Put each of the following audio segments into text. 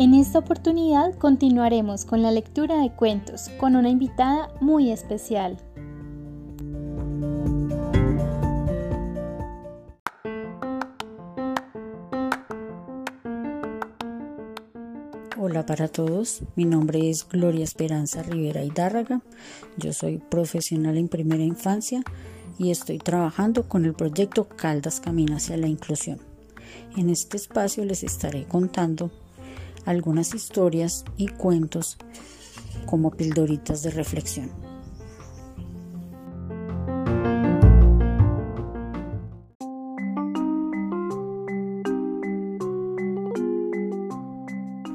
En esta oportunidad continuaremos con la lectura de cuentos con una invitada muy especial. Hola para todos, mi nombre es Gloria Esperanza Rivera Hidárraga, yo soy profesional en primera infancia y estoy trabajando con el proyecto Caldas Camina hacia la Inclusión. En este espacio les estaré contando algunas historias y cuentos como pildoritas de reflexión.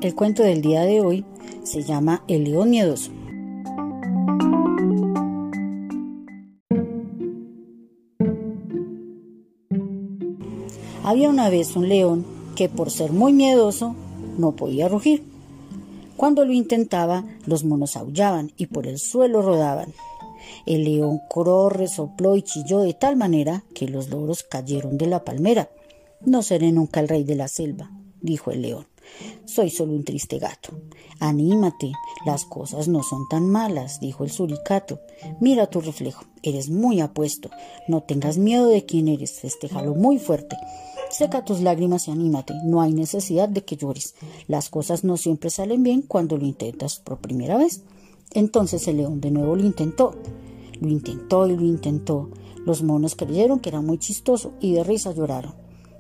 El cuento del día de hoy se llama El león miedoso. Había una vez un león que por ser muy miedoso no podía rugir. Cuando lo intentaba, los monos aullaban y por el suelo rodaban. El león coró, resopló y chilló de tal manera que los loros cayeron de la palmera. No seré nunca el rey de la selva, dijo el león. Soy solo un triste gato. Anímate, las cosas no son tan malas, dijo el suricato. Mira tu reflejo, eres muy apuesto. No tengas miedo de quién eres, festejalo muy fuerte. Seca tus lágrimas y anímate. No hay necesidad de que llores. Las cosas no siempre salen bien cuando lo intentas por primera vez. Entonces el león de nuevo lo intentó. Lo intentó y lo intentó. Los monos creyeron que era muy chistoso y de risa lloraron.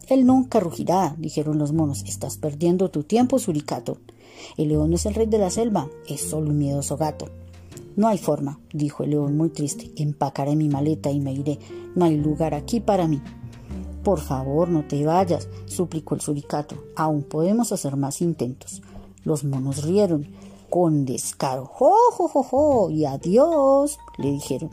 Él nunca rugirá, dijeron los monos. Estás perdiendo tu tiempo, suricato. El león no es el rey de la selva, es solo un miedoso gato. No hay forma, dijo el león muy triste. Empacaré mi maleta y me iré. No hay lugar aquí para mí. Por favor, no te vayas, suplicó el suricato. Aún podemos hacer más intentos. Los monos rieron con descaro. ¡Jo, jo, jo, jo! Y adiós, le dijeron.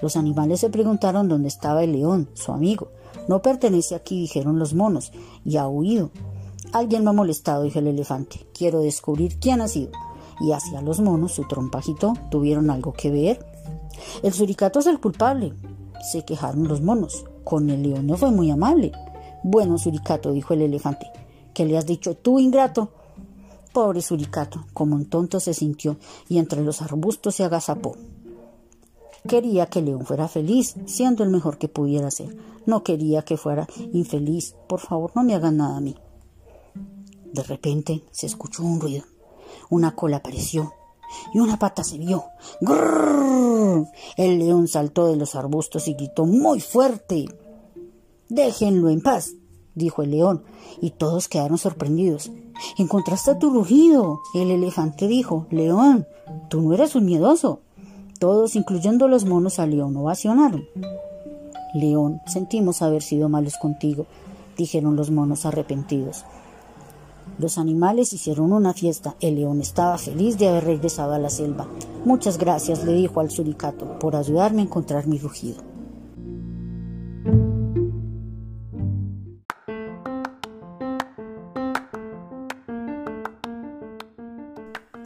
Los animales se preguntaron dónde estaba el león, su amigo. No pertenece aquí, dijeron los monos, y ha huido. Alguien me ha molestado, dijo el elefante. Quiero descubrir quién ha sido. Y hacia los monos, su trompajito, tuvieron algo que ver. El suricato es el culpable, se quejaron los monos. Con el león no fue muy amable. Bueno, Suricato, dijo el elefante, ¿qué le has dicho tú, ingrato? Pobre Suricato, como un tonto se sintió y entre los arbustos se agazapó. Quería que león fuera feliz, siendo el mejor que pudiera ser. No quería que fuera infeliz. Por favor, no me hagan nada a mí. De repente se escuchó un ruido. Una cola apareció y una pata se vio. ¡Grrr! El león saltó de los arbustos y gritó muy fuerte. Déjenlo en paz, dijo el león, y todos quedaron sorprendidos. Encontraste tu rugido. El elefante dijo, León, tú no eres un miedoso. Todos, incluyendo los monos, a León ovacionaron. León, sentimos haber sido malos contigo, dijeron los monos arrepentidos. Los animales hicieron una fiesta. El león estaba feliz de haber regresado a la selva. Muchas gracias, le dijo al suricato, por ayudarme a encontrar mi rugido.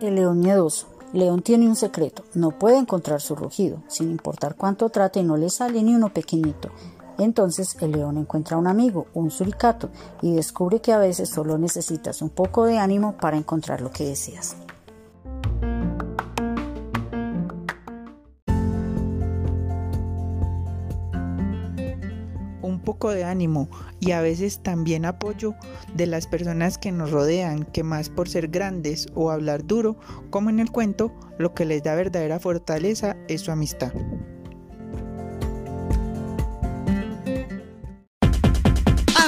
El león miedoso. León tiene un secreto. No puede encontrar su rugido. Sin importar cuánto trate, no le sale ni uno pequeñito. Entonces el león encuentra un amigo, un suricato, y descubre que a veces solo necesitas un poco de ánimo para encontrar lo que deseas. un poco de ánimo y a veces también apoyo de las personas que nos rodean, que más por ser grandes o hablar duro, como en el cuento, lo que les da verdadera fortaleza es su amistad.